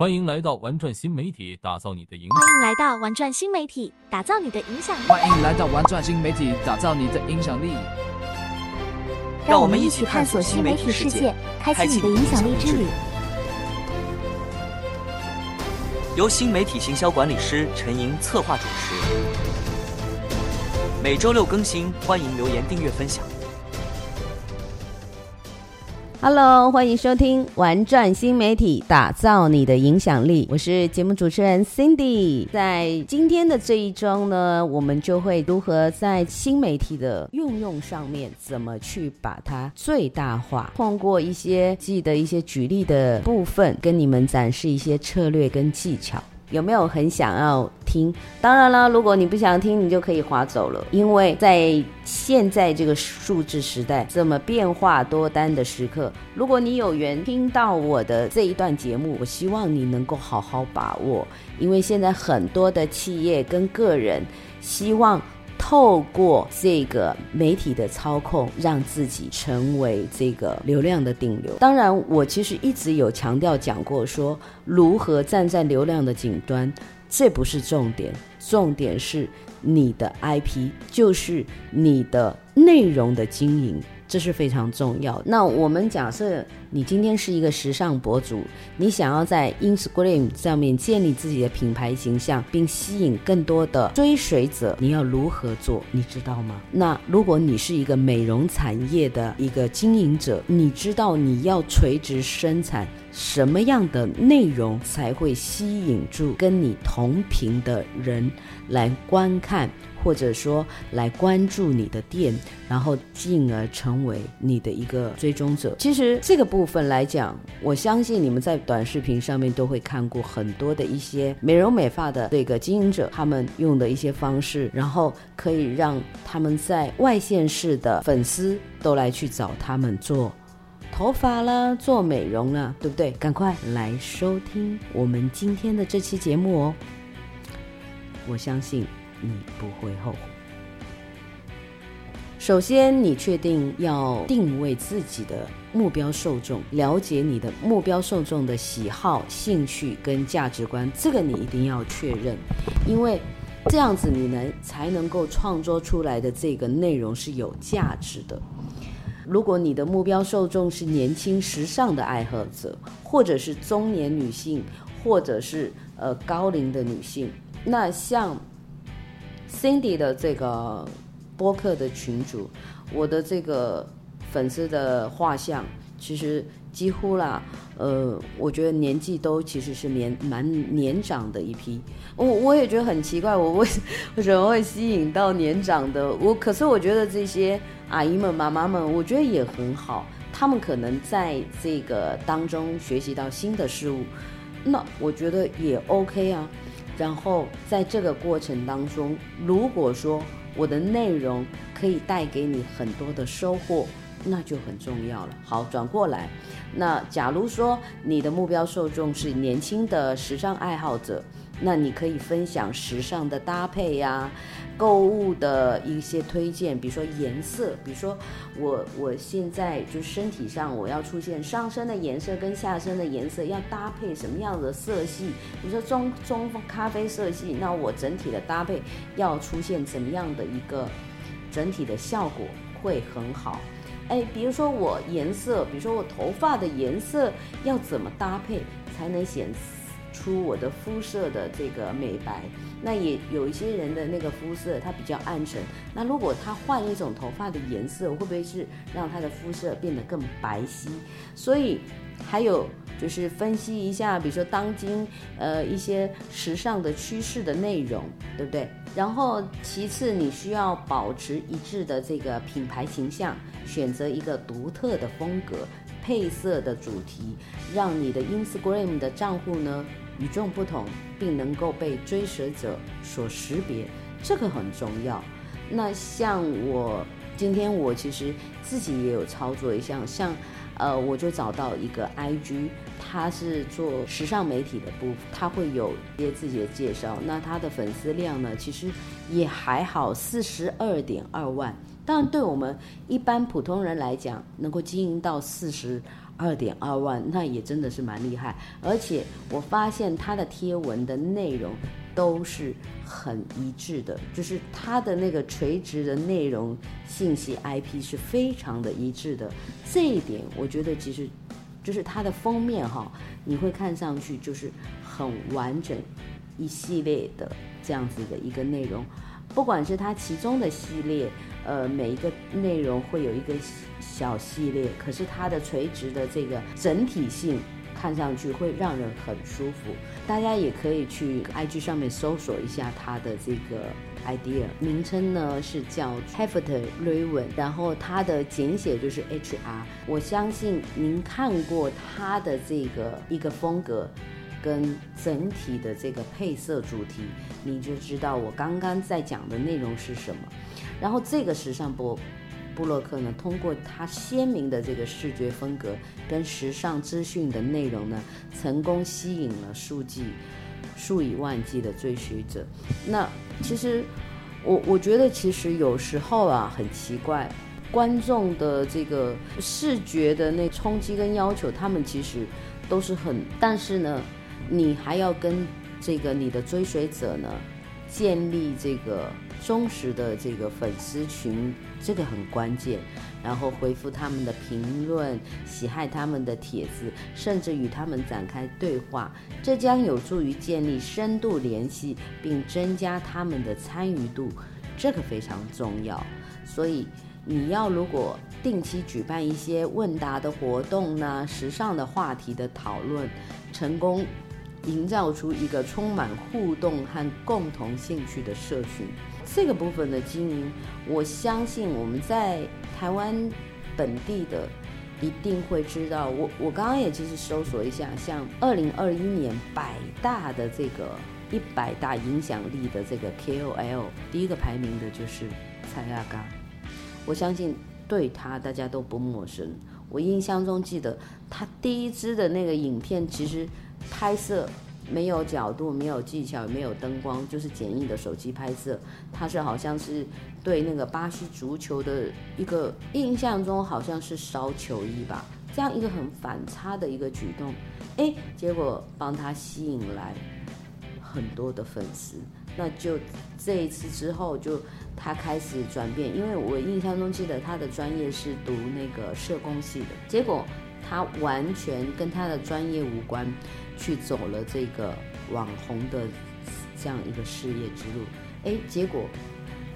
欢迎来到玩转新媒体，打造你的影响。欢迎来到玩转新媒体，打造你的影响力。欢迎来到玩转新媒体，打造你的影响力。让我们一起探索新媒体世界，开启你的影响力之旅。由新媒体行销管理师陈莹策划主持，每周六更新，欢迎留言、订阅、分享。Hello，欢迎收听《玩转新媒体，打造你的影响力》。我是节目主持人 Cindy。在今天的这一周呢，我们就会如何在新媒体的运用上面，怎么去把它最大化。通过一些记得一些举例的部分，跟你们展示一些策略跟技巧。有没有很想要听？当然了，如果你不想听，你就可以划走了。因为在现在这个数字时代，这么变化多端的时刻，如果你有缘听到我的这一段节目，我希望你能够好好把握，因为现在很多的企业跟个人希望。透过这个媒体的操控，让自己成为这个流量的顶流。当然，我其实一直有强调讲过说，如何站在流量的顶端，这不是重点，重点是你的 IP，就是你的内容的经营。这是非常重要。那我们假设你今天是一个时尚博主，你想要在 Instagram 上面建立自己的品牌形象，并吸引更多的追随者，你要如何做？你知道吗？那如果你是一个美容产业的一个经营者，你知道你要垂直生产什么样的内容才会吸引住跟你同频的人来观看？或者说来关注你的店，然后进而成为你的一个追踪者。其实这个部分来讲，我相信你们在短视频上面都会看过很多的一些美容美发的这个经营者，他们用的一些方式，然后可以让他们在外县市的粉丝都来去找他们做头发啦，做美容啦，对不对？赶快来收听我们今天的这期节目哦！我相信。你不会后悔。首先，你确定要定位自己的目标受众，了解你的目标受众的喜好、兴趣跟价值观，这个你一定要确认，因为这样子你能才能够创作出来的这个内容是有价值的。如果你的目标受众是年轻时尚的爱好者，或者是中年女性，或者是呃高龄的女性，那像。Cindy 的这个播客的群主，我的这个粉丝的画像，其实几乎啦，呃，我觉得年纪都其实是年蛮年长的一批。我我也觉得很奇怪，我为为什么会吸引到年长的？我可是我觉得这些阿姨们、妈妈们，我觉得也很好，他们可能在这个当中学习到新的事物，那我觉得也 OK 啊。然后在这个过程当中，如果说我的内容可以带给你很多的收获，那就很重要了。好，转过来，那假如说你的目标受众是年轻的时尚爱好者。那你可以分享时尚的搭配呀、购物的一些推荐，比如说颜色，比如说我我现在就身体上我要出现上身的颜色跟下身的颜色要搭配什么样的色系，比如说中中咖啡色系，那我整体的搭配要出现怎么样的一个整体的效果会很好，哎，比如说我颜色，比如说我头发的颜色要怎么搭配才能显示出我的肤色的这个美白，那也有一些人的那个肤色它比较暗沉，那如果他换一种头发的颜色，会不会是让他的肤色变得更白皙？所以还有就是分析一下，比如说当今呃一些时尚的趋势的内容，对不对？然后其次你需要保持一致的这个品牌形象，选择一个独特的风格。配色的主题，让你的 Instagram 的账户呢与众不同，并能够被追随者所识别，这个很重要。那像我今天我其实自己也有操作一项，像呃我就找到一个 IG，他是做时尚媒体的部分，他会有一些自己的介绍。那他的粉丝量呢，其实也还好，四十二点二万。当然，对我们一般普通人来讲，能够经营到四十二点二万，那也真的是蛮厉害。而且我发现他的贴文的内容都是很一致的，就是他的那个垂直的内容信息 IP 是非常的一致的。这一点我觉得其实就是它的封面哈，你会看上去就是很完整一系列的这样子的一个内容，不管是它其中的系列。呃，每一个内容会有一个小系列，可是它的垂直的这个整体性看上去会让人很舒服。大家也可以去 IG 上面搜索一下它的这个 idea，名称呢是叫 Hefter Raven，然后它的简写就是 HR。我相信您看过它的这个一个风格跟整体的这个配色主题，你就知道我刚刚在讲的内容是什么。然后这个时尚部部落客呢，通过它鲜明的这个视觉风格跟时尚资讯的内容呢，成功吸引了数计数以万计的追随者。那其实我我觉得其实有时候啊很奇怪，观众的这个视觉的那冲击跟要求，他们其实都是很，但是呢，你还要跟这个你的追随者呢建立这个。忠实的这个粉丝群，这个很关键。然后回复他们的评论，喜爱他们的帖子，甚至与他们展开对话，这将有助于建立深度联系，并增加他们的参与度。这个非常重要。所以你要如果定期举办一些问答的活动呢，时尚的话题的讨论，成功营造出一个充满互动和共同兴趣的社群。这个部分的经营，我相信我们在台湾本地的一定会知道。我我刚刚也其实搜索一下，像二零二一年百大的这个一百大影响力的这个 KOL，第一个排名的就是蔡阿嘎。我相信对他大家都不陌生。我印象中记得他第一支的那个影片，其实拍摄。没有角度，没有技巧，没有灯光，就是简易的手机拍摄。他是好像是对那个巴西足球的一个印象中，好像是烧球衣吧，这样一个很反差的一个举动，哎，结果帮他吸引来很多的粉丝。那就这一次之后，就他开始转变，因为我印象中记得他的专业是读那个社工系的，结果他完全跟他的专业无关。去走了这个网红的这样一个事业之路，哎，结果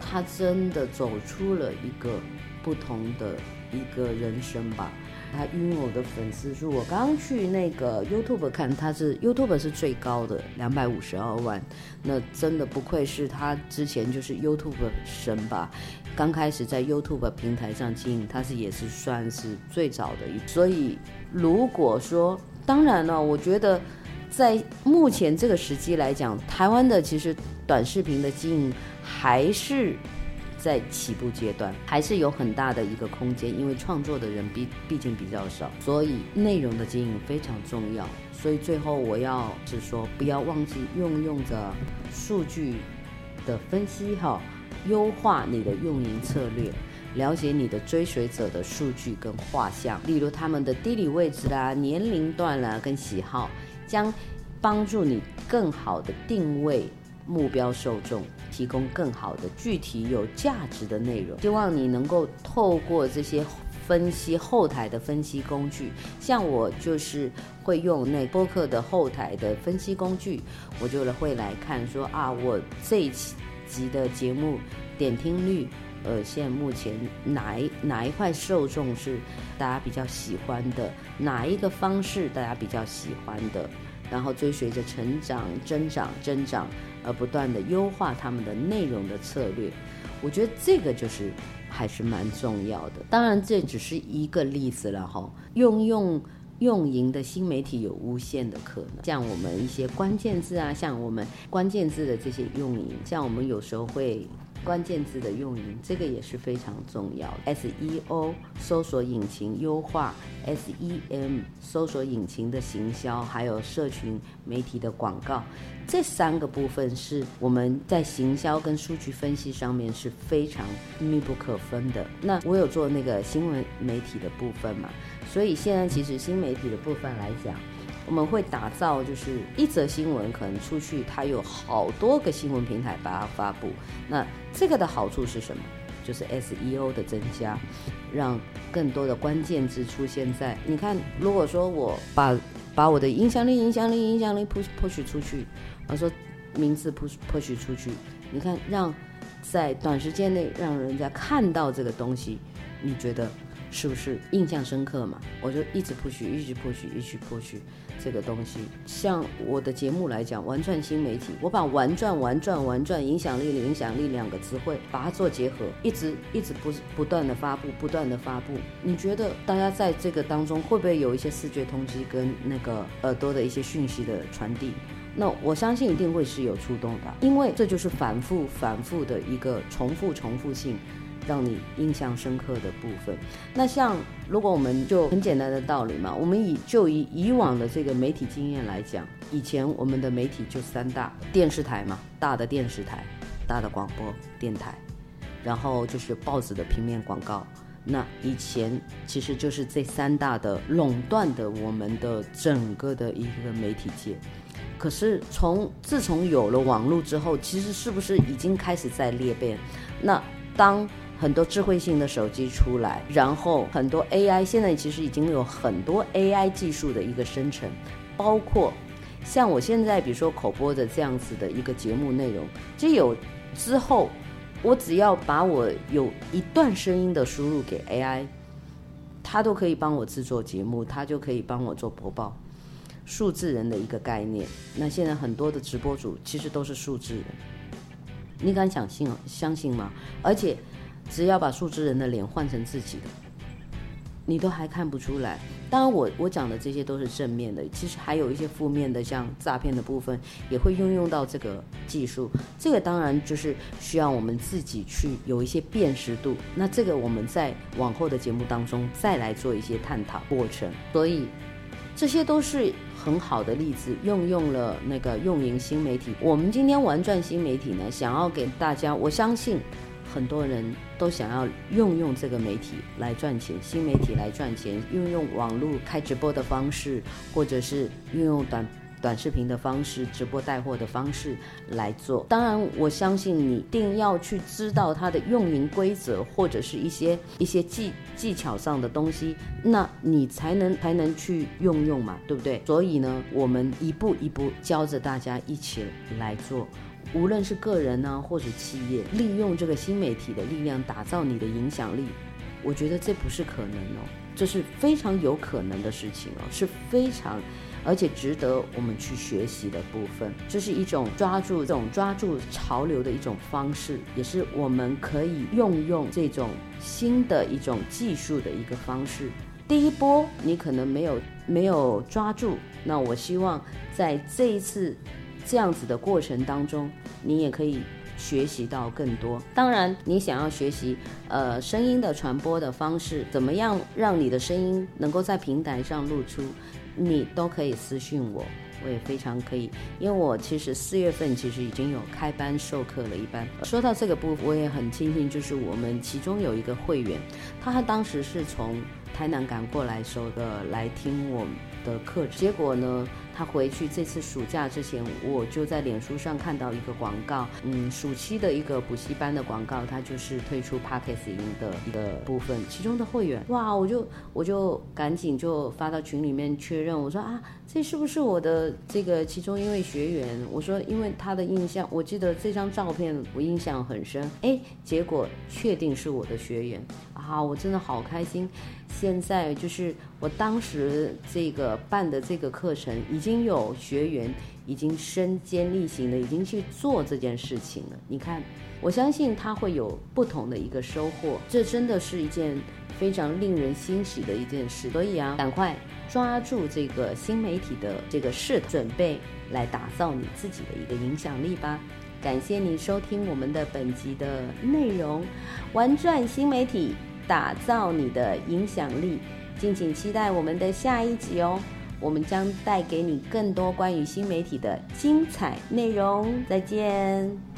他真的走出了一个不同的一个人生吧。他拥有的粉丝数，我刚去那个 YouTube 看，他是 YouTube 是最高的两百五十二万，那真的不愧是他之前就是 YouTube 神吧。刚开始在 YouTube 平台上经营，他是也是算是最早的一，所以如果说。当然了，我觉得在目前这个时机来讲，台湾的其实短视频的经营还是在起步阶段，还是有很大的一个空间，因为创作的人毕毕竟比较少，所以内容的经营非常重要。所以最后我要是说，不要忘记用用着数据的分析哈，优化你的运营策略。了解你的追随者的数据跟画像，例如他们的地理位置啦、年龄段啦跟喜好，将帮助你更好的定位目标受众，提供更好的具体有价值的内容。希望你能够透过这些分析后台的分析工具，像我就是会用那播客的后台的分析工具，我就会来看说啊，我这一期集的节目点听率。呃，现目前哪一哪一块受众是大家比较喜欢的？哪一个方式大家比较喜欢的？然后追随着成长、增长、增长，而不断的优化他们的内容的策略。我觉得这个就是还是蛮重要的。当然，这只是一个例子了哈。用用用营的新媒体有无限的可能，像我们一些关键字啊，像我们关键字的这些用营，像我们有时候会。关键字的用营，这个也是非常重要。SEO 搜索引擎优化，SEM 搜索引擎的行销，还有社群媒体的广告，这三个部分是我们在行销跟数据分析上面是非常密不可分的。那我有做那个新闻媒体的部分嘛，所以现在其实新媒体的部分来讲，我们会打造就是一则新闻可能出去，它有好多个新闻平台把它发布。那这个的好处是什么？就是 SEO 的增加，让更多的关键字出现在。你看，如果说我把把我的影响力、影响力、影响力 push push 出去，我说名字 push push 出去，你看让在短时间内让人家看到这个东西，你觉得？是不是印象深刻嘛？我就一直 push，一直 push，一直 push 这个东西。像我的节目来讲，玩转新媒体，我把玩转、玩转、玩转、影响力的影响力两个词汇，把它做结合，一直一直不不断的发布，不断的发布。你觉得大家在这个当中会不会有一些视觉通知跟那个耳朵的一些讯息的传递？那我相信一定会是有触动的，因为这就是反复、反复的一个重复、重复性。让你印象深刻的部分，那像如果我们就很简单的道理嘛，我们以就以以往的这个媒体经验来讲，以前我们的媒体就三大电视台嘛，大的电视台、大的广播电台，然后就是报纸的平面广告。那以前其实就是这三大的垄断的我们的整个的一个媒体界。可是从自从有了网络之后，其实是不是已经开始在裂变？那当很多智慧性的手机出来，然后很多 AI，现在其实已经有很多 AI 技术的一个生成，包括像我现在比如说口播的这样子的一个节目内容，其实有之后，我只要把我有一段声音的输入给 AI，它都可以帮我制作节目，它就可以帮我做播报，数字人的一个概念。那现在很多的直播主其实都是数字人，你敢相信相信吗？而且。只要把数字人的脸换成自己的，你都还看不出来。当然我，我讲的这些都是正面的，其实还有一些负面的，像诈骗的部分，也会运用到这个技术。这个当然就是需要我们自己去有一些辨识度。那这个我们在往后的节目当中再来做一些探讨过程。所以这些都是很好的例子，用用了那个用营新媒体。我们今天玩转新媒体呢，想要给大家，我相信。很多人都想要用用这个媒体来赚钱，新媒体来赚钱，运用网络开直播的方式，或者是运用短短视频的方式、直播带货的方式来做。当然，我相信你一定要去知道它的运营规则，或者是一些一些技技巧上的东西，那你才能才能去用用嘛，对不对？所以呢，我们一步一步教着大家一起来做。无论是个人呢、或者企业，利用这个新媒体的力量打造你的影响力，我觉得这不是可能哦，这是非常有可能的事情哦，是非常而且值得我们去学习的部分。这是一种抓住这种抓住潮流的一种方式，也是我们可以用用这种新的一种技术的一个方式。第一波你可能没有没有抓住，那我希望在这一次。这样子的过程当中，你也可以学习到更多。当然，你想要学习呃声音的传播的方式，怎么样让你的声音能够在平台上露出，你都可以私信我，我也非常可以。因为我其实四月份其实已经有开班授课了一班。说到这个部分，我也很庆幸，就是我们其中有一个会员，他当时是从台南赶过来时候的来听我们的课程，结果呢，他回去这次暑假之前，我就在脸书上看到一个广告，嗯，暑期的一个补习班的广告，他就是推出 Podcast 音的一个部分，其中的会员，哇，我就我就赶紧就发到群里面确认，我说啊，这是不是我的这个其中一位学员？我说，因为他的印象，我记得这张照片我印象很深，哎，结果确定是我的学员，啊，我真的好开心。现在就是我当时这个办的这个课程，已已经有学员已经身兼力行的，已经去做这件事情了。你看，我相信他会有不同的一个收获，这真的是一件非常令人欣喜的一件事。所以啊，赶快抓住这个新媒体的这个势头，准备来打造你自己的一个影响力吧。感谢你收听我们的本集的内容，玩转新媒体。打造你的影响力，敬请期待我们的下一集哦！我们将带给你更多关于新媒体的精彩内容。再见。